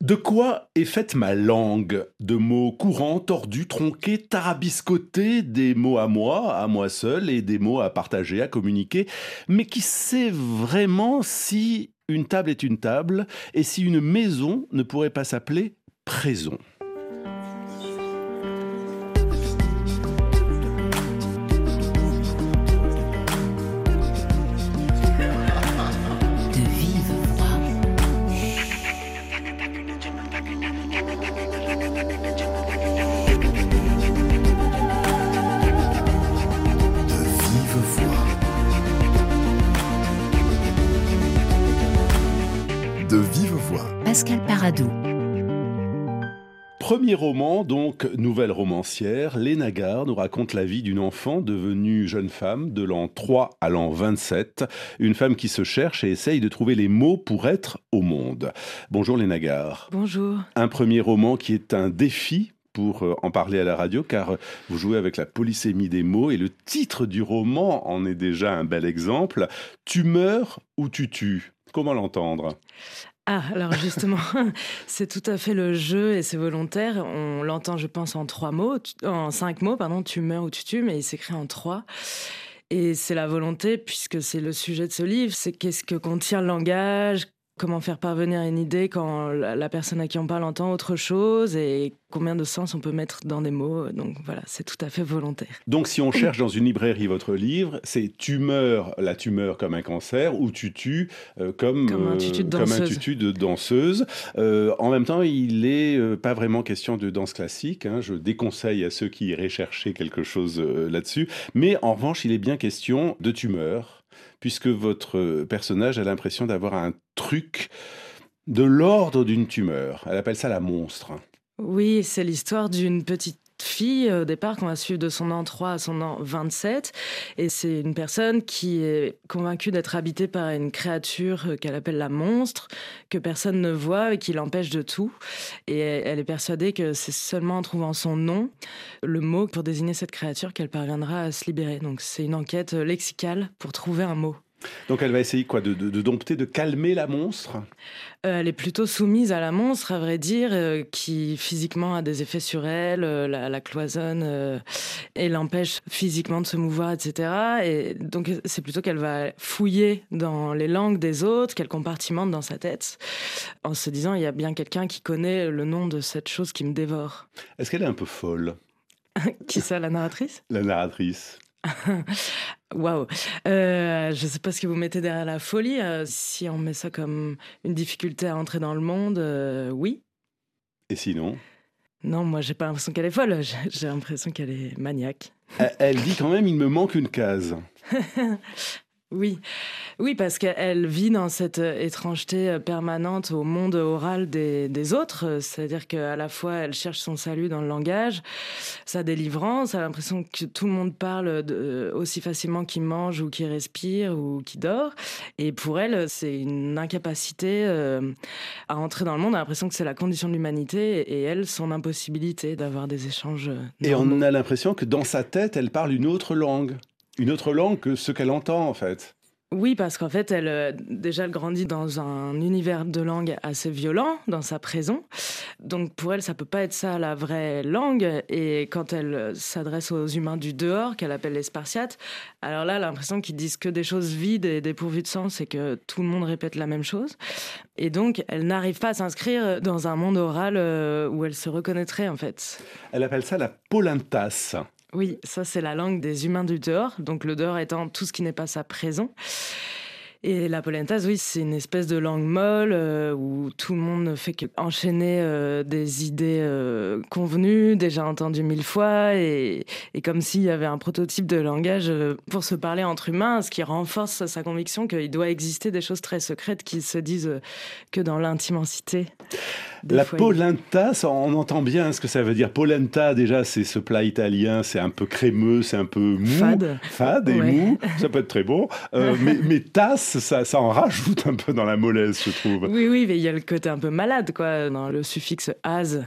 De quoi est faite ma langue? De mots courants, tordus, tronqués, tarabiscotés, des mots à moi, à moi seul, et des mots à partager, à communiquer. Mais qui sait vraiment si une table est une table et si une maison ne pourrait pas s'appeler prison? Premier roman, donc nouvelle romancière, Léna Gare nous raconte la vie d'une enfant devenue jeune femme de l'an 3 à l'an 27, une femme qui se cherche et essaye de trouver les mots pour être au monde. Bonjour Léna Gare. Bonjour. Un premier roman qui est un défi pour euh, en parler à la radio, car vous jouez avec la polysémie des mots et le titre du roman en est déjà un bel exemple. Tu meurs ou tu tues? Comment l'entendre? Ah, alors justement, c'est tout à fait le jeu et c'est volontaire. On l'entend, je pense, en trois mots, en cinq mots, pardon, tu meurs ou tu tues, mais il s'écrit en trois. Et c'est la volonté, puisque c'est le sujet de ce livre, c'est qu'est-ce que contient le langage, comment faire parvenir une idée quand la personne à qui on parle entend autre chose et combien de sens on peut mettre dans des mots. Donc voilà, c'est tout à fait volontaire. Donc si on cherche dans une librairie votre livre, c'est tumeur, la tumeur comme un cancer ou tutu euh, comme, comme, un tutu de danseuse. Tutu de danseuse. Euh, en même temps, il n'est euh, pas vraiment question de danse classique. Hein. Je déconseille à ceux qui iraient chercher quelque chose là-dessus. Mais en revanche, il est bien question de tumeur puisque votre personnage a l'impression d'avoir un truc de l'ordre d'une tumeur. Elle appelle ça la monstre. Oui, c'est l'histoire d'une petite fille au départ qu'on va suivre de son an 3 à son an 27 et c'est une personne qui est convaincue d'être habitée par une créature qu'elle appelle la monstre que personne ne voit et qui l'empêche de tout. Et elle est persuadée que c'est seulement en trouvant son nom le mot pour désigner cette créature qu'elle parviendra à se libérer. Donc c'est une enquête lexicale pour trouver un mot donc elle va essayer quoi de, dompter, de calmer la monstre? Euh, Elle est plutôt soumise à la monstre, à vrai dire, euh, qui physiquement a des effets sur elle, euh, la, cloisonne et l'empêche physiquement de se mouvoir, etc. Et donc c'est plutôt qu'elle va fouiller dans les langues des autres, qu'elle compartimente dans sa tête, en se disant il y a bien quelqu'un qui connaît le nom de cette chose qui me dévore. Est-ce qu'elle est un peu folle? Qui ça, la narratrice? La narratrice. Waouh. Euh, je ne sais pas ce que vous mettez derrière la folie. Euh, si on met ça comme une difficulté à entrer dans le monde, euh, oui. Et sinon? Non, moi, j'ai pas l'impression qu'elle est folle. J'ai l'impression qu'elle est maniaque. Elle dit quand même, il me manque une case. Oui, oui, parce qu'elle vit dans cette euh, étrangeté euh, permanente au monde oral des, autres. C'est-à-dire qu'à la fois, elle cherche son salut dans le langage, sa délivrance. Elle a l'impression que tout le monde parle de, aussi facilement qu'il mange ou qu'il respire ou qu'il dort. Et pour elle, c'est une incapacité euh, à entrer dans le monde. Elle a l'impression que c'est la condition de l'humanité et elle, son impossibilité d'avoir des échanges. Et on a l'impression que dans sa tête, elle parle une autre langue une autre langue que ce qu'elle entend en fait. Oui, parce qu'en fait, elle euh, déjà elle grandit dans un univers de langue assez violent dans sa prison. Donc pour elle, ça peut pas être ça la vraie langue. Et quand elle euh, s'adresse aux humains du dehors, qu'elle appelle les Spartiates, alors là, elle a l'impression qu'ils disent que des choses vides et dépourvues de sens et que tout le monde répète la même chose. Et donc, elle n'arrive pas à s'inscrire dans un monde oral euh, où elle se reconnaîtrait en fait. Elle appelle ça la polintas. Oui, ça c'est la langue des humains du dehors, donc le dehors étant tout ce qui n'est pas sa présent. Et la polentas, oui, c'est une espèce de langue molle euh, où tout le monde ne fait qu'enchaîner euh, des idées euh, convenues, déjà entendues mille fois, et, et comme s'il y avait un prototype de langage pour se parler entre humains, ce qui renforce sa conviction qu'il doit exister des choses très secrètes qui se disent que dans l'intimité. La polenta, on entend bien ce que ça veut dire. Polenta, déjà, c'est ce plat italien, c'est un peu crémeux, c'est un peu mou. Fade. Fade et mou. Ça peut être très bon. Euh, mais, mais, tasse, ça, ça en rajoute un peu dans la mollesse, je trouve. Oui, oui, mais il y a le côté un peu malade, quoi. Dans le suffixe as,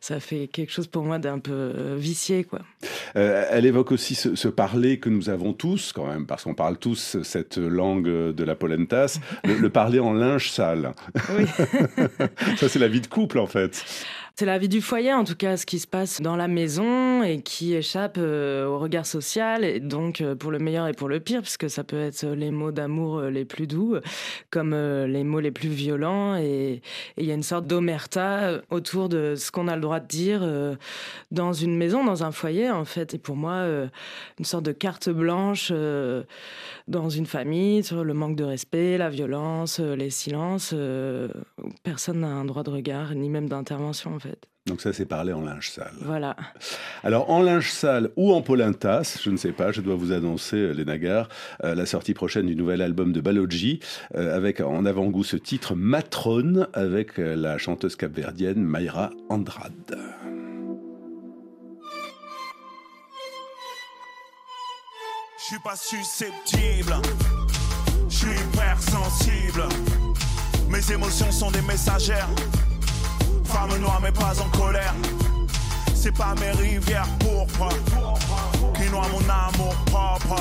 ça fait quelque chose pour moi d'un peu euh, vicié, quoi. Euh, elle évoque aussi ce, parler que nous avons tous, quand même, parce qu'on parle tous cette langue de la polentas, le, le parler en linge sale. Oui. ça, c'est la vie de en fait. C'est la vie du foyer, en tout cas, ce qui se passe dans la maison et qui échappe euh, au regard social, et donc euh, pour le meilleur et pour le pire, puisque ça peut être les mots d'amour euh, les plus doux, comme les mots les plus violents, et il y a une sorte d'omerta autour de ce qu'on a le droit de dire dans une maison, dans un foyer, en fait. Et pour moi, une sorte de carte blanche dans une famille sur le manque de respect, la violence, les silences. personne n'a un droit de regard, ni même d'intervention, en fait. Donc ça, c'est parlé en linge sale. Voilà. Alors en linge sale ou en polintas, je ne sais pas, je dois vous annoncer, euh, les Nagars, euh, la sortie prochaine du nouvel album de Balogi, euh, avec en avant-goût ce titre Matrone, avec la chanteuse capverdienne Mayra Andrade. Je suis pas susceptible, je suis hypersensible. Mes émotions sont des messagères Femme noire mais pas en colère. C'est pas mes rivières pourpres qui noient mon amour propre.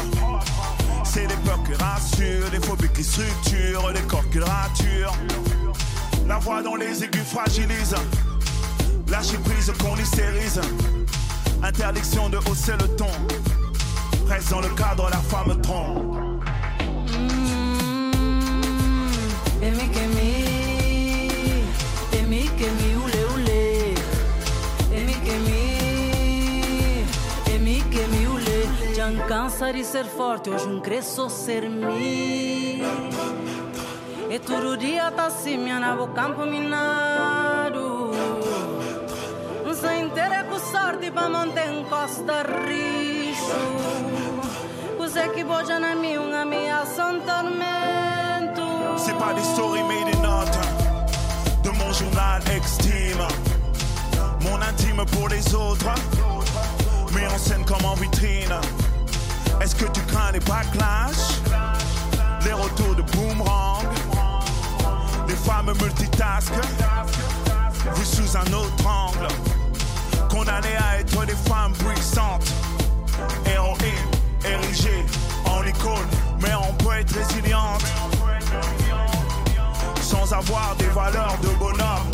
C'est des peurs qui rassurent, des phobies qui structurent, des corps qui raturent. La voix dans les aigus fragilise, lâcher prise qu'on hystérise. Interdiction de hausser le ton, reste dans le cadre, la femme trompe. Cansa di ser forte, hoje não cresço ser mim. E todo dia tá assim, minha nabo campo minado. Não sei inteira com sorte pra manter em costa risco. Cos'è che bogia na mia, una ameaça, un tormento. C'est pas des stories made in art, de mon journal extime. Mon intime pour les autres, mais en scène comme en vitrine. Est-ce que tu crains les backlash? Les retours de boomerang. Les femmes multitask Vues sous un autre angle. Condamnées à être des femmes puissantes Héroïnes, érigées en icône Mais on peut être résiliente. Sans avoir des valeurs de bonhomme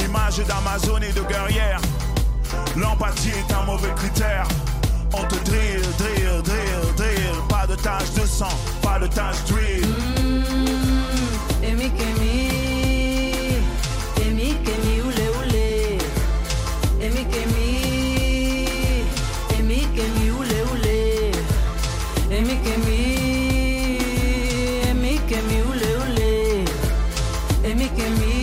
Image d'Amazon et de guerrière. L'empathie est un mauvais critère. On te drill, drill, drill, drill. Pas de tache de sang, pas de tache d'huile. Mmh, emi kemi, emi kemi oulé oulé. Emi kemi, emi kemi oulé oulé. Emi kemi, emi kemi oulé oulé. Emi kemi,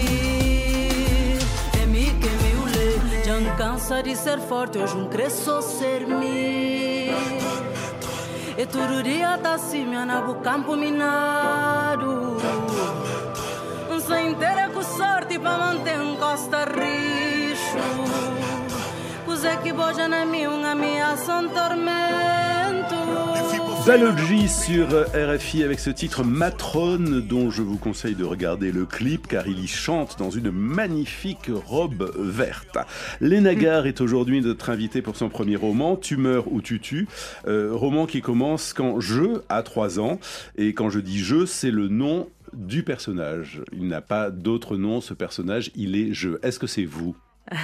emi kemi oulé. Já cansa de ser forte, hoje não cresço ser mim. E tá assim, minha nabo campo minado. Sem inteira com sorte pra manter um costa rixo. Cos'è que boja na minha, ameaça, um tormento. Zalogy sur RFI avec ce titre Matrone dont je vous conseille de regarder le clip car il y chante dans une magnifique robe verte. Léna Gare est aujourd'hui notre invitée pour son premier roman, Tu meurs ou tu tues, euh, roman qui commence quand je a 3 ans et quand je dis je c'est le nom du personnage. Il n'a pas d'autre nom ce personnage, il est je. Est-ce que c'est vous?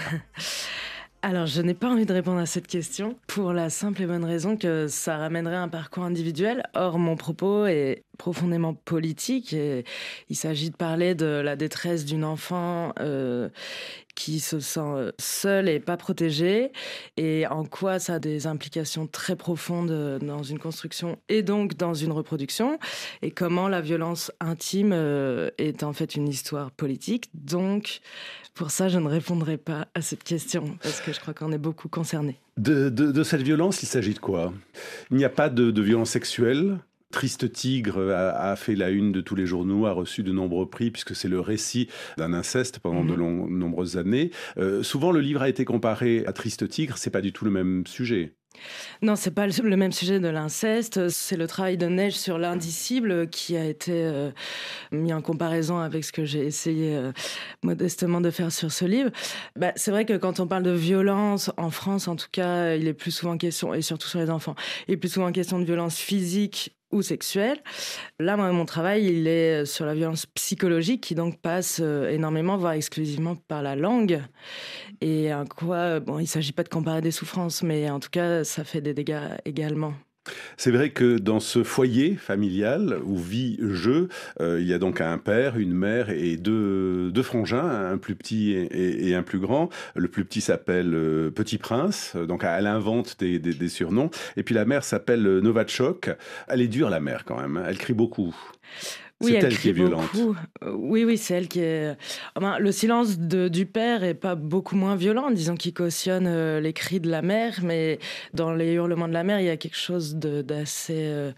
alors, je n'ai pas envie de répondre à cette question pour la simple et bonne raison que ça ramènerait un parcours individuel. Or, mon propos est profondément politique et il s'agit de parler de la détresse d'une enfant euh, qui se sent seule et pas protégée et en quoi ça a des implications très profondes dans une construction et donc dans une reproduction et comment la violence intime est en fait une histoire politique. Donc, pour ça, je ne répondrai pas à cette question, parce que je crois qu'on est beaucoup concernés. De, cette violence, il s'agit de quoi? Il n'y a pas de, violence sexuelle? Triste Tigre a, fait la une de tous les journaux, a reçu de nombreux prix puisque c'est le récit d'un inceste pendant de mhm. nombreuses années. Euh, souvent, le livre a été comparé à Triste Tigre, c'est pas du tout le même sujet. Non, c'est pas le même sujet de l'inceste. C'est le travail de Neige sur l'indicible qui a été euh, mis en comparaison avec ce que j'ai essayé euh, modestement de faire sur ce livre. Bah, c'est vrai que quand on parle de violence en France, en tout cas, il est plus souvent question, et surtout sur les enfants, il est plus souvent question de violence physique ou sexuelle. Là, mon travail, il est sur la violence psychologique qui donc passe euh, énormément, voire exclusivement par la langue. Et en quoi, bon, il ne s'agit pas de comparer des souffrances, mais en tout cas, ça fait des dégâts également. C'est vrai que dans ce foyer familial où vit je, euh, il y a donc un père, une mère et deux, deux frangins, un plus petit et, un plus grand. Le plus petit s'appelle euh, Petit Prince, donc elle invente des, des, surnoms. Et puis la mère s'appelle Novachok. Elle est dure la mère quand même, hein. elle crie beaucoup. Oui, c'est elle, qui est violente. Euh, oui, oui, c'est elle qui est. le silence de, du père est pas beaucoup moins violent, disons qu'il cautionne euh, les cris de la mère, mais dans les hurlements de la mère, il y a quelque chose d'assez euh,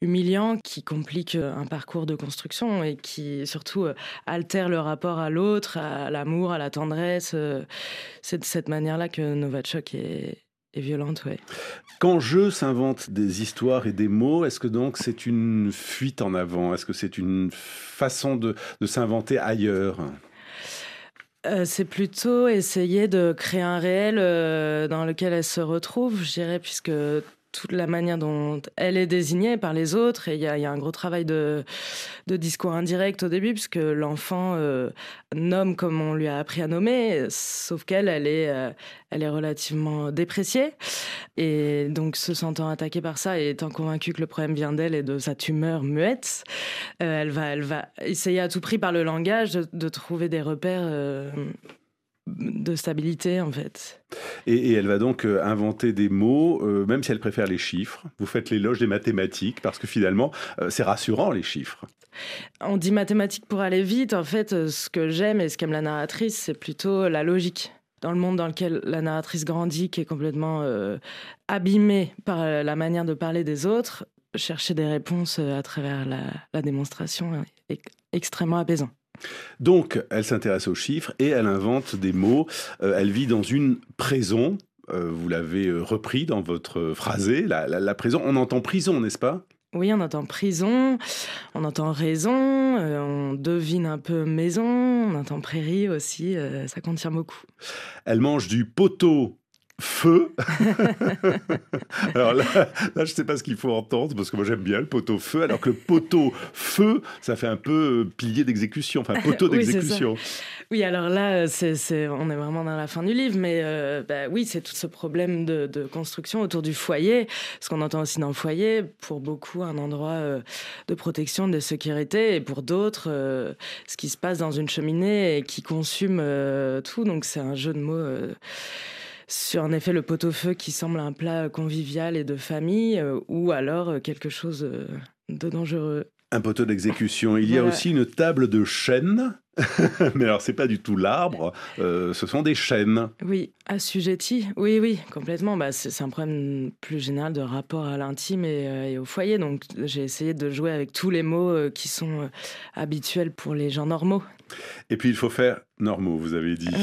humiliant qui complique un parcours de construction et qui surtout altère le rapport à l'autre, à l'amour, à la tendresse. c'est de cette manière-là que Novachok est, et violente, oui. Quand je s'invente des histoires et des mots, est-ce que donc c'est une fuite en avant? Est-ce que c'est une façon de, s'inventer ailleurs? Euh, c'est plutôt essayer de créer un réel euh, dans lequel elle se retrouve, je dirais, puisque toute la manière dont elle est désignée par les autres. Et il y, a, un gros travail de, discours indirect au début, puisque l'enfant euh, nomme comme on lui a appris à nommer, sauf qu'elle, elle est, euh, elle est relativement dépréciée. Et donc, se sentant attaquée par ça et étant convaincue que le problème vient d'elle et de sa tumeur muette, euh, elle, va, elle va essayer à tout prix par le langage de, trouver des repères de stabilité en fait. Et, elle va donc euh, inventer des mots, euh, même si elle préfère les chiffres. Vous faites l'éloge des mathématiques parce que finalement, euh, c'est rassurant les chiffres. On dit mathématiques pour aller vite. En fait, ce que j'aime et ce qu'aime la narratrice, c'est plutôt la logique. Dans le monde dans lequel la narratrice grandit, qui est complètement abîmée par la manière de parler des autres, chercher des réponses à travers la, la démonstration est extrêmement apaisant. Donc, elle s'intéresse aux chiffres et elle invente des mots. Euh, elle vit dans une prison. Euh, vous l'avez euh, repris dans votre phrasé, la, prison. On entend prison, n'est-ce pas? Oui, on entend prison, on entend raison, on devine un peu maison, on entend prairie aussi, ça contient beaucoup. Elle mange du poteau feu. alors là, je ne sais pas ce qu'il faut entendre, parce que moi j'aime bien le poteau feu, alors que le poteau feu, ça fait un peu euh, pilier d'exécution, enfin poteau d'exécution. oui, alors là, c'est, on est vraiment dans la fin du livre, mais euh, bah oui, c'est tout ce problème de, construction autour du foyer, ce qu'on entend aussi dans le foyer, pour beaucoup un endroit euh, de protection, de sécurité, et pour d'autres, ce qui se passe dans une cheminée et qui consume tout, donc c'est un jeu de mots sur en effet le pot-au-feu qui semble un plat convivial et de famille, euh, ou alors euh, quelque chose euh, de dangereux. Un poteau d'exécution. Il y a aussi une table de chêne. Mais alors, c'est pas du tout l'arbre, ce sont des chênes. Oui, assujettis. Oui, oui, complètement. Bah, c'est un problème plus général de rapport à l'intime et, au foyer. Donc, j'ai essayé de jouer avec tous les mots qui sont habituels pour les gens normaux. Et puis il faut faire normaux, vous avez dit.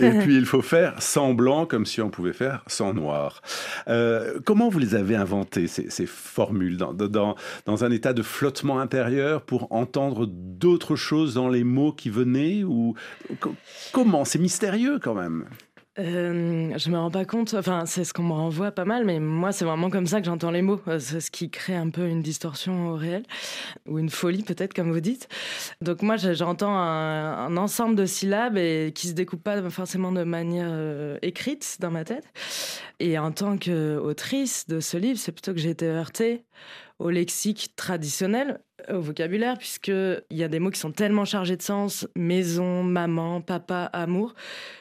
Et puis il faut faire sans blanc, comme si on pouvait faire sans noir. Euh, comment vous les avez inventées, ces, formules, dans, dans, dans, un état de flottement intérieur pour entendre d'autres choses dans les mots qui venaient ou Comment? C'est mystérieux quand même. Euh, je me rends pas compte. Enfin, c'est ce qu'on me renvoie pas mal, mais moi, c'est vraiment comme ça que j'entends les mots. Euh, c'est ce qui crée un peu une distorsion au réel ou une folie, peut-être, comme vous dites. Donc moi, j'entends un, ensemble de syllabes et qui se découpent pas forcément de manière euh, écrite dans ma tête. Et en tant qu'autrice de ce livre, c'est plutôt que j'ai été heurtée au lexique traditionnel, au vocabulaire, puisqu'il y a des mots qui sont tellement chargés de sens, maison, maman, papa, amour,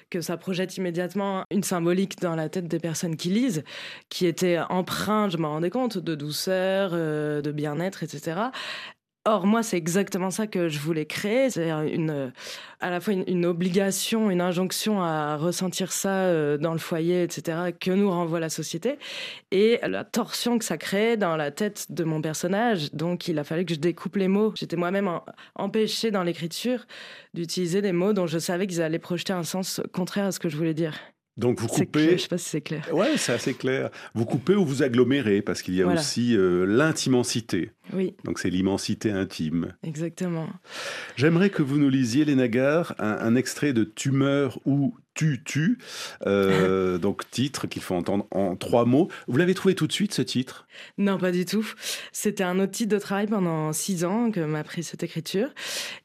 que ça projette immédiatement une symbolique dans la tête des personnes qui lisent, qui était empreinte, je m'en rendais compte, de douceur, euh, de bien-être, etc. Or, moi, c'est exactement ça que je voulais créer. C'est une, à la fois une, obligation, une injonction à ressentir ça euh, dans le foyer, etc., que nous renvoie la société, et la torsion que ça crée dans la tête de mon personnage. Donc, il a fallu que je découpe les mots. J'étais moi-même empêchée dans l'écriture d'utiliser des mots dont je savais qu'ils allaient projeter un sens contraire à ce que je voulais dire. Donc vous coupez. Je sais pas si c'est clair. Ouais, c'est assez clair. Vous coupez ou vous agglomérez parce qu'il y a aussi euh, l'intimensité. Oui. Donc c'est l'immensité intime. Exactement. J'aimerais que vous nous lisiez, les Nagar, un, extrait de Tumeur ou Tu tu, euh, donc titre qu'il faut entendre en trois mots. Vous l'avez trouvé tout de suite ce titre? Non, pas du tout. C'était un autre titre de travail pendant six ans que m'a pris cette écriture.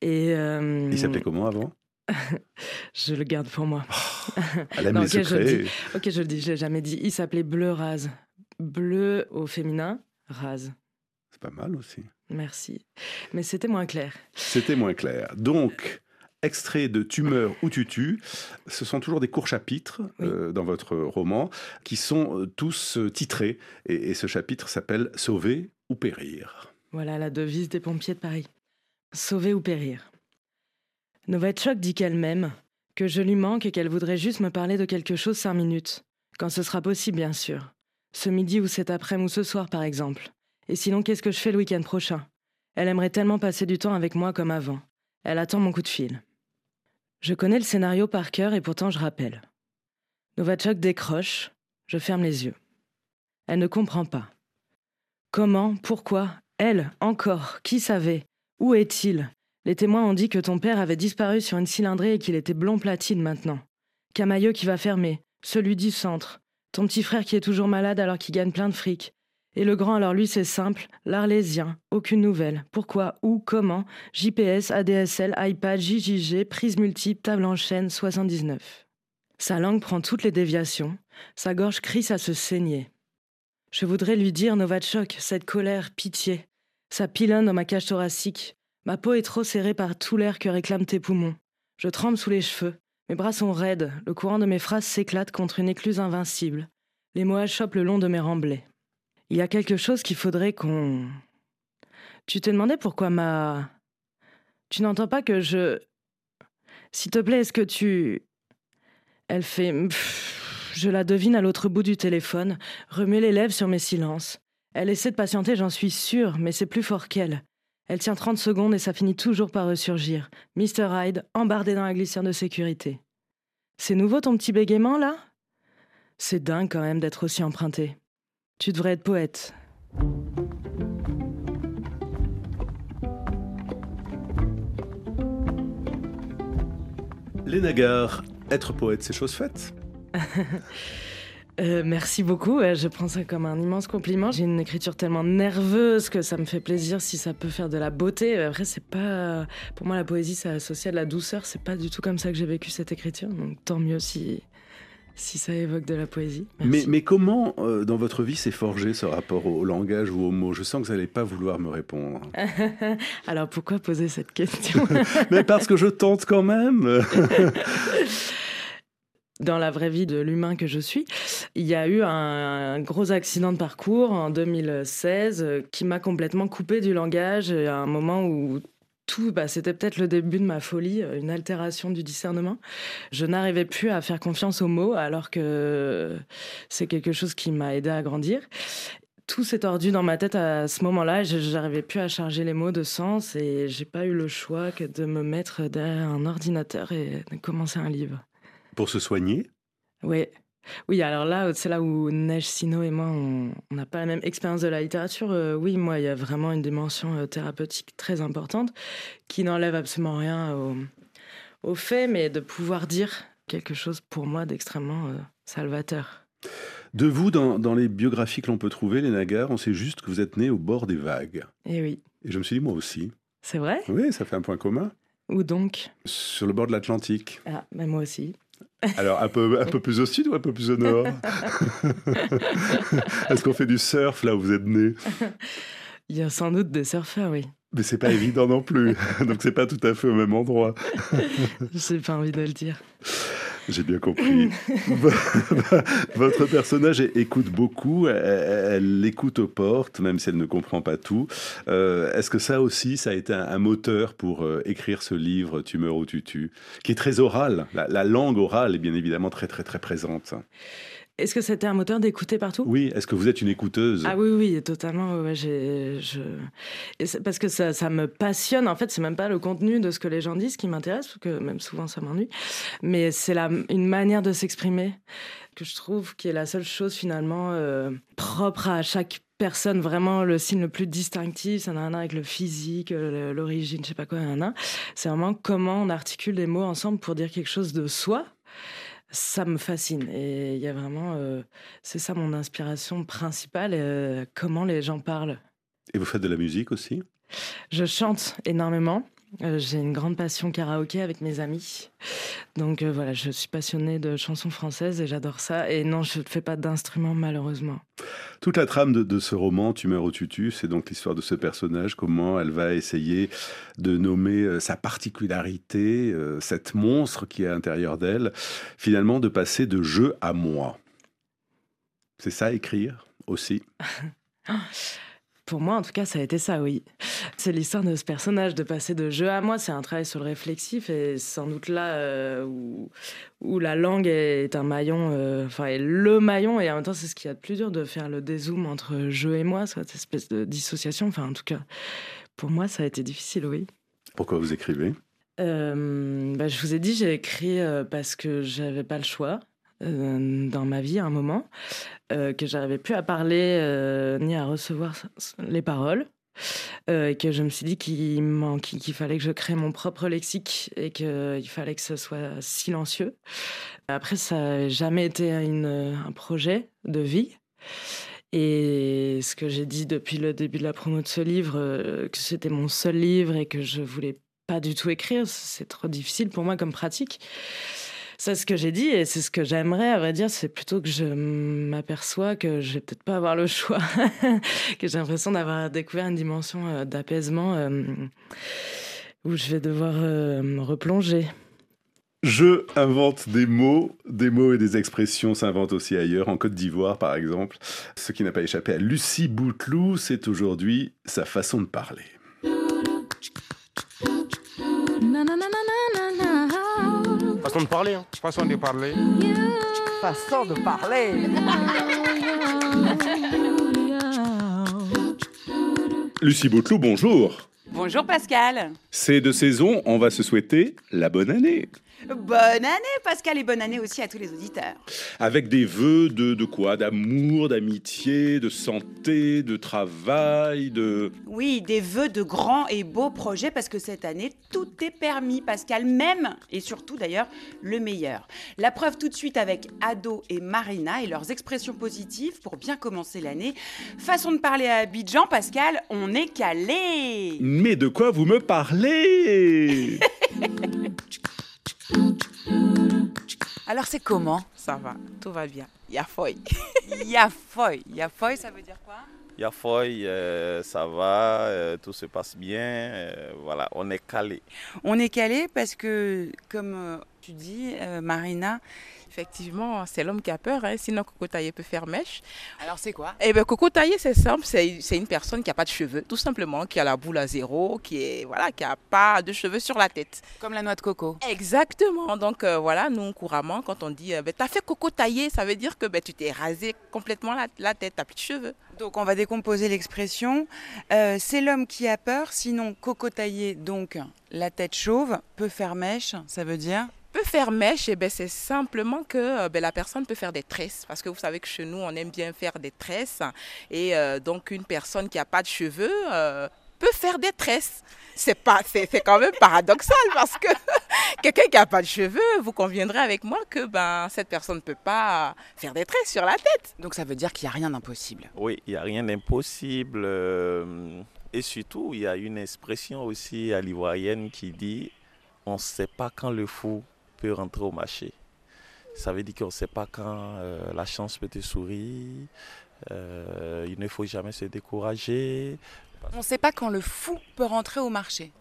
Et euh, Il s'appelait comment avant? je le garde pour moi. Oh, elle aime les Je le dis. Ok, je le dis, je l'ai jamais dit. Il s'appelait Bleu Rase. Bleu au féminin, rase. C'est pas mal aussi. Merci. Mais c'était moins clair. C'était moins clair. Donc, extrait de Tumeur ou Tutu, ce sont toujours des courts chapitres euh, dans votre roman qui sont euh, tous euh, titrés. et ce chapitre s'appelle Sauver ou périr. Voilà la devise des pompiers de Paris. Sauver ou périr. Novatchok dit qu'elle m'aime, que je lui manque et qu'elle voudrait juste me parler de quelque chose cinq minutes. Quand ce sera possible, bien sûr. Ce midi ou cet après-midi ou ce soir, par exemple. Et sinon, qu'est-ce que je fais le week-end prochain? Elle aimerait tellement passer du temps avec moi comme avant. Elle attend mon coup de fil. Je connais le scénario par cœur et pourtant je rappelle. Novatchok décroche, je ferme les yeux. Elle ne comprend pas. Comment? Pourquoi? Elle Encore Qui savait? Où est-il? Les témoins ont dit que ton père avait disparu sur une cylindrée et qu'il était blond platine maintenant. Camailleux qui va fermer, celui du centre, ton petit frère qui est toujours malade alors qu'il gagne plein de fric. Et le grand, alors lui, c'est simple, l'arlésien, aucune nouvelle. Pourquoi, où, comment JPS, ADSL, iPad, JJG, prise multiple, table en chaîne, 79. Sa langue prend toutes les déviations, sa gorge crisse à se saigner. Je voudrais lui dire, Novatchok, cette colère, pitié. Ça pilonne dans ma cage thoracique, Ma peau est trop serrée par tout l'air que réclament tes poumons. Je tremble sous les cheveux. Mes bras sont raides. Le courant de mes phrases s'éclate contre une écluse invincible. Les mots achoppent le long de mes remblais. Il y a quelque chose qu'il faudrait qu'on. Tu t'es demandé pourquoi ma. Tu n'entends pas que je. S'il te plaît, est-ce que tu. Elle fait. Je la devine à l'autre bout du téléphone, remet les lèvres sur mes silences. Elle essaie de patienter, j'en suis sûre, mais c'est plus fort qu'elle. Elle tient 30 secondes et ça finit toujours par ressurgir. Mr. Hyde, embardé dans la glissière de sécurité. C'est nouveau ton petit bégaiement, là? C'est dingue quand même d'être aussi emprunté. Tu devrais être poète. Les Nagar, être poète, c'est chose faite Euh, merci beaucoup. je prends ça comme un immense compliment. J'ai une écriture tellement nerveuse que ça me fait plaisir si ça peut faire de la beauté. Après, c'est pas. Pour moi, la poésie, ça associé à de la douceur. C'est pas du tout comme ça que j'ai vécu cette écriture. Donc, tant mieux si. Si ça évoque de la poésie. Mais, mais, comment, euh, dans votre vie, s'est forgé ce rapport au, langage ou aux mots? Je sens que vous n'allez pas vouloir me répondre. Alors pourquoi poser cette question? Mais parce que je tente quand même dans la vraie vie de l'humain que je suis. Il y a eu un, gros accident de parcours en 2016 euh, qui m'a complètement coupé du langage à un moment où tout, bah, c'était peut-être le début de ma folie, euh, une altération du discernement. Je n'arrivais plus à faire confiance aux mots alors que c'est quelque chose qui m'a aidé à grandir tout s'est tordu dans ma tête à ce moment-là. Je n'arrivais plus à charger les mots de sens et j'ai pas eu le choix que de me mettre derrière un ordinateur et de commencer un livre. Pour se soigner Oui. Oui, alors là, c'est là où Neige Sino et moi, on n'a pas la même expérience de la littérature. Euh, oui, moi, il y a vraiment une dimension euh, thérapeutique très importante qui n'enlève absolument rien au, fait, mais de pouvoir dire quelque chose pour moi d'extrêmement euh, salvateur. De vous, dans, dans les biographies que l'on peut trouver, les Nagar, on sait juste que vous êtes né au bord des vagues. Et eh oui. Et je me suis dit, moi aussi. C'est vrai? Oui, ça fait un point commun. Où donc? Sur le bord de l'Atlantique. Ah, ben moi aussi. Alors, un peu, un peu plus au sud ou un peu plus au nord Est-ce qu'on fait du surf là où vous êtes né Il y a sans doute des surfeurs, oui. Mais c'est pas évident non plus. Donc, c'est pas tout à fait au même endroit. J'ai pas envie de le dire. J'ai bien compris. Votre personnage écoute beaucoup, elle, écoute aux portes, même si elle ne comprend pas tout. Euh, est-ce que ça aussi, ça a été un, moteur pour euh, écrire ce livre, Tu meurs ou tu tues, qui est très oral la, langue orale est bien évidemment très très très présente. Est-ce que c'était un moteur d'écouter partout? Oui, est-ce que vous êtes une écouteuse? Ah oui, oui, totalement. Ouais, je... Parce que ça, ça, me passionne. En fait, c'est même pas le contenu de ce que les gens disent qui m'intéresse, parce que même souvent ça m'ennuie. Mais c'est la... une manière de s'exprimer que je trouve qui est la seule chose finalement euh, propre à chaque personne. Vraiment, le signe le plus distinctif, ça n'a rien avec le physique, l'origine, je sais pas quoi, c'est vraiment comment on articule des mots ensemble pour dire quelque chose de soi ça me fascine. Et il y a vraiment, euh, c'est ça mon inspiration principale, euh, comment les gens parlent. Et vous faites de la musique aussi? Je chante énormément. Euh, j'ai une grande passion karaoké avec mes amis. Donc euh, voilà, je suis passionnée de chansons françaises et j'adore ça. Et non, je ne fais pas d'instrument malheureusement. Toute la trame de, ce roman, Tu meurs au tutu, c'est donc l'histoire de ce personnage, comment elle va essayer de nommer euh, sa particularité, cette monstre qui est à l'intérieur d'elle, finalement de passer de jeu à moi. C'est ça écrire aussi? Pour moi, en tout cas, ça a été ça, oui. C'est l'histoire de ce personnage, de passer de jeu à moi. C'est un travail sur le réflexif et sans doute là euh, où, où, la langue est un maillon, euh, enfin, est le maillon. Et en même temps, c'est ce qu'il y a de plus dur de faire le dézoom entre jeu et moi, cette espèce de dissociation. Enfin, en tout cas, pour moi, ça a été difficile, oui. Pourquoi vous écrivez? Euh, bah, Je vous ai dit, j'ai écrit parce que j'avais pas le choix. Euh, dans ma vie à un moment, euh, que j'arrivais plus à parler euh, ni à recevoir les paroles. et que je me suis dit qu'il fallait que je crée mon propre lexique et qu'il fallait que ce soit silencieux. Après, ça n'a jamais été un projet de vie. Et ce que j'ai dit depuis le début de la promo de ce livre, que c'était mon seul livre et que je voulais pas du tout écrire, c'est trop difficile pour moi comme pratique. C'est ce que j'ai dit et c'est ce que j'aimerais, à vrai dire, c'est plutôt que je m'aperçois que je vais peut-être pas avoir le choix, que j'ai l'impression d'avoir découvert une dimension euh, d'apaisement euh, où je vais devoir euh, me replonger. Je invente des mots, des mots et des expressions s'inventent aussi ailleurs, en Côte d'Ivoire par exemple. Ce qui n'a pas échappé à Lucie Bouteloup, c'est aujourd'hui sa façon de parler. Façon de parler, hein. Façon de parler. Façon de parler. Lucie Bouteloup, bonjour. Bonjour Pascal. C'est de saison, on va se souhaiter la bonne année. Bonne année, Pascal, et bonne année aussi à tous les auditeurs. Avec des vœux de, de quoi? D'amour, d'amitié, de santé, de travail, de... Oui, des vœux de grands et beaux projets, parce que cette année, tout est permis, Pascal, même, et surtout d'ailleurs, le meilleur. La preuve tout de suite avec Ado et Marina et leurs expressions positives pour bien commencer l'année. Façon de parler à Abidjan, Pascal, on est calé Mais de quoi vous me parlez? Alors c'est comment Ça va, tout va bien. Yafoy. Yafoy. Yafoy, ça veut dire quoi Yafoy, euh, ça va, euh, tout se passe bien. Euh, voilà, on est calé. On est calé parce que, comme tu dis, Marina, Effectivement, c'est l'homme qui a peur, hein. sinon Coco Taillé peut faire mèche. Alors c'est quoi? Eh bien, Coco Taillé, c'est simple, c'est une personne qui n'a pas de cheveux, tout simplement, qui a la boule à zéro, qui est voilà, qui a pas de cheveux sur la tête. Comme la noix de coco. Exactement. Donc euh, voilà, nous couramment, quand on dit, euh, ben, tu as fait Coco Taillé, ça veut dire que ben, tu t'es rasé complètement la, la tête, n'as plus de cheveux. Donc on va décomposer l'expression. Euh, c'est l'homme qui a peur, sinon Coco Taillé, donc la tête chauve, peut faire mèche, ça veut dire peut faire mèche, eh ben c'est simplement que euh, ben, la personne peut faire des tresses. Parce que vous savez que chez nous, on aime bien faire des tresses. Et euh, donc, une personne qui n'a pas de cheveux euh, peut faire des tresses. C'est pas, c'est, quand même paradoxal parce que quelqu'un qui n'a pas de cheveux, vous conviendrez avec moi que ben cette personne ne peut pas faire des tresses sur la tête. Donc ça veut dire qu'il n'y a rien d'impossible. Oui, il n'y a rien d'impossible. et surtout, il y a une expression aussi à l'ivoirienne qui dit on ne sait pas quand le fou rentrer au marché. Ça veut dire qu'on ne sait pas quand euh, la chance peut te sourire. Euh, il ne faut jamais se décourager. On ne sait pas quand le fou peut rentrer au marché.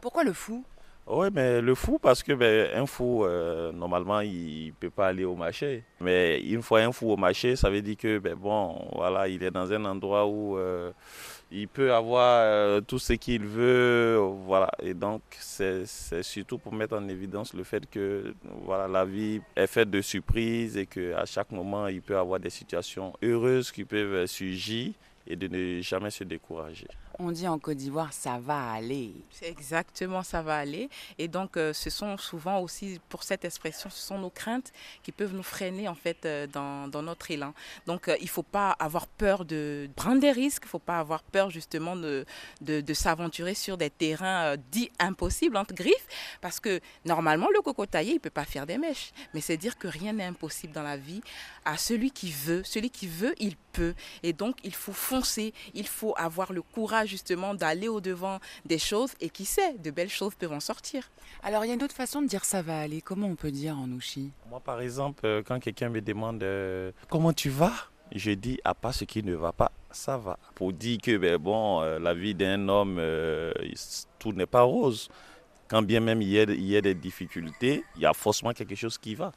Pourquoi le fou? Oui, mais le fou, parce que ben, un fou, euh, normalement, il ne peut pas aller au marché. Mais une fois un fou au marché, ça veut dire que, ben, bon, voilà, il est dans un endroit où euh, il peut avoir euh, tout ce qu'il veut. Voilà. Et donc, c'est surtout pour mettre en évidence le fait que voilà, la vie est faite de surprises et qu'à chaque moment, il peut avoir des situations heureuses qui peuvent surgir et de ne jamais se décourager on dit en Côte d'Ivoire, ça va aller. Exactement, ça va aller. Et donc, euh, ce sont souvent aussi, pour cette expression, ce sont nos craintes qui peuvent nous freiner, en fait, euh, dans, notre élan. Donc, euh, il ne faut pas avoir peur de prendre des risques, il ne faut pas avoir peur, justement, de, de, s'aventurer sur des terrains dits impossibles, entre griffes, parce que, normalement, le cocotaillé, il ne peut pas faire des mèches. Mais c'est dire que rien n'est impossible dans la vie à celui qui veut. Celui qui veut, il peut. Et donc, il faut foncer, il faut avoir le courage justement d'aller au-devant des choses et qui sait, de belles choses peuvent en sortir. Alors il y a une autre façon de dire ça va aller. Comment on peut dire en ouchi Moi par exemple, euh, quand quelqu'un me demande euh, comment tu vas? Je dis à pas ce qui ne va pas, ça va. Pour dire que ben, bon, euh, la vie d'un homme, tout n'est pas rose. Quand bien même il y, il y a des difficultés, il y a forcément quelque chose qui va.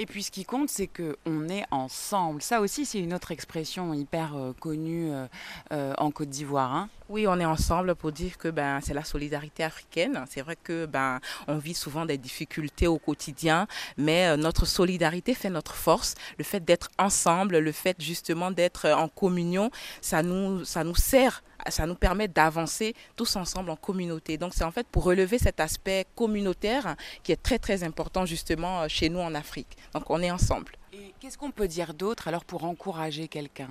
Et puis ce qui compte, c'est qu'on est ensemble. Ça aussi, c'est une autre expression hyper euh, connue euh, euh, en Côte d'Ivoire. Hein. Oui, on est ensemble pour dire que ben, c'est la solidarité africaine. C'est vrai que ben, on vit souvent des difficultés au quotidien, mais notre solidarité fait notre force. Le fait d'être ensemble, le fait justement d'être en communion, ça nous, ça nous sert ça nous permet d'avancer tous ensemble en communauté. Donc c'est en fait pour relever cet aspect communautaire qui est très très important justement chez nous en Afrique. Donc on est ensemble. Et qu'est-ce qu'on peut dire d'autre alors pour encourager quelqu'un,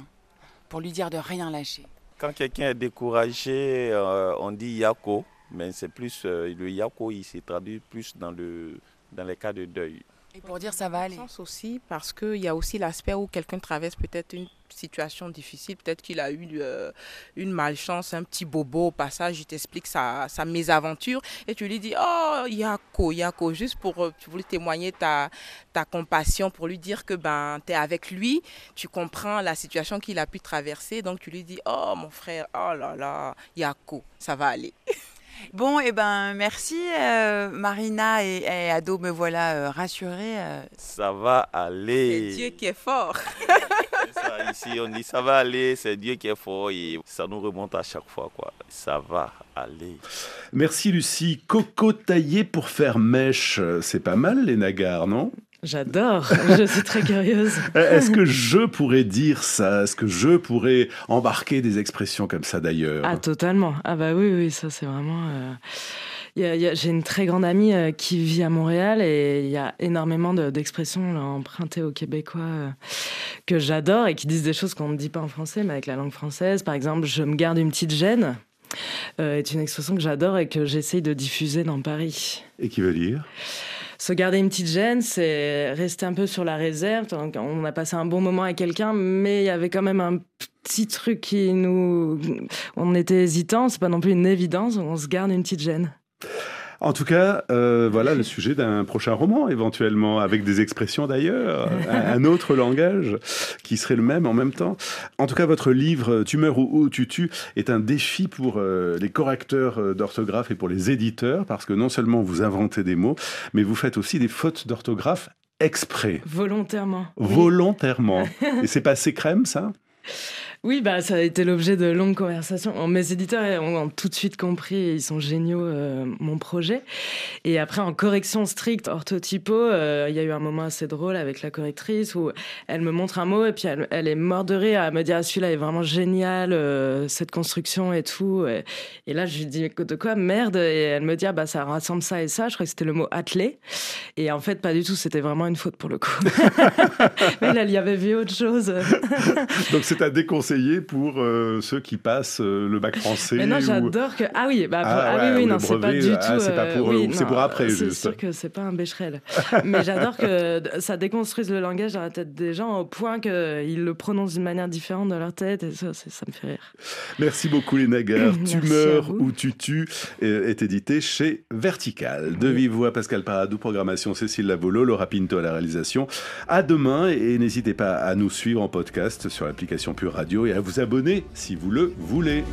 pour lui dire de rien lâcher? Quand quelqu'un est découragé, euh, on dit yako, mais c'est plus euh, le yako, il s'est traduit plus dans le dans les cas de deuil. Et pour dire ça va aller? Sens aussi parce qu'il y a aussi l'aspect où quelqu'un traverse peut-être une situation difficile, peut-être qu'il a eu euh, une malchance, un petit bobo au passage, il t'explique sa, sa, mésaventure et tu lui dis Oh, Yako, Yako, juste pour euh, tu voulais témoigner ta, ta compassion, pour lui dire que ben, tu es avec lui, tu comprends la situation qu'il a pu traverser, donc tu lui dis Oh, mon frère, oh là là, Yako, ça va aller. Bon, et eh ben merci euh, Marina et, Ado, me voilà euh, rassurée. Euh. Ça va aller. C'est Dieu qui est fort. ça, ici, on dit ça va aller, c'est Dieu qui est fort et ça nous remonte à chaque fois. quoi. Ça va aller. Merci Lucie. Coco taillé pour faire mèche, c'est pas mal les nagars, non? J'adore, je suis très curieuse. Est-ce que je pourrais dire ça? Est-ce que je pourrais embarquer des expressions comme ça d'ailleurs? Ah totalement. Ah bah oui, oui, ça c'est vraiment... Euh, j'ai une très grande amie euh, qui vit à Montréal et il y a énormément d'expressions empruntées aux Québécois euh, que j'adore et qui disent des choses qu'on ne dit pas en français, mais avec la langue française. Par exemple, je me garde une petite gêne. est une expression que j'adore et que j'essaye de diffuser dans Paris. Et qui veut dire? Se garder une petite gêne, c'est rester un peu sur la réserve. On a passé un bon moment avec quelqu'un, mais il y avait quand même un petit truc qui nous... On était hésitant, c'est pas non plus une évidence, on se garde une petite gêne. En tout cas, euh, voilà le sujet d'un prochain roman, éventuellement, avec des expressions d'ailleurs, un, autre langage qui serait le même en même temps. En tout cas, votre livre Tu meurs ou, tu tues est un défi pour euh, les correcteurs euh, d'orthographe et pour les éditeurs, parce que non seulement vous inventez des mots, mais vous faites aussi des fautes d'orthographe exprès. Volontairement. Volontairement. et c'est pas crème, ça? Oui, bah, ça a été l'objet de longues conversations. Mes éditeurs ont, tout de suite compris, ils sont géniaux, euh, mon projet. Et après, en correction stricte, orthotypo, euh, il y a eu un moment assez drôle avec la correctrice où elle me montre un mot et puis elle, est morte de rire à me dire ah, celui-là est vraiment génial, euh, cette construction et tout. Et, là, je lui dis de quoi Merde? Et elle me dit ah, bah, ça rassemble ça et ça. Je crois que c'était le mot attelé. Et en fait, pas du tout, c'était vraiment une faute pour le coup. Mais là, il y avait vu autre chose. Donc c'est à déconseiller pour euh, ceux qui passent euh, le bac français. Mais non, j'adore que. Ah oui, bah, ah, ah oui, oui, non, c'est pas du ah, tout. c'est pas pour, euh, c'est pour après, C'est sûr que c'est pas un bécherel. Mais j'adore que ça déconstruise le langage dans la tête des gens au point qu'ils le prononcent d'une manière différente dans leur tête. Et ça, ça me fait rire. Merci beaucoup, les Nagar. tu meurs ou tu tues est édité chez Vertical. De vive voix, Pascal Paradou, programmation Cécile Lavolo, Laura Pinto à la réalisation. À demain et n'hésitez pas à nous suivre en podcast sur l'application Pure Et à vous abonner si vous le voulez.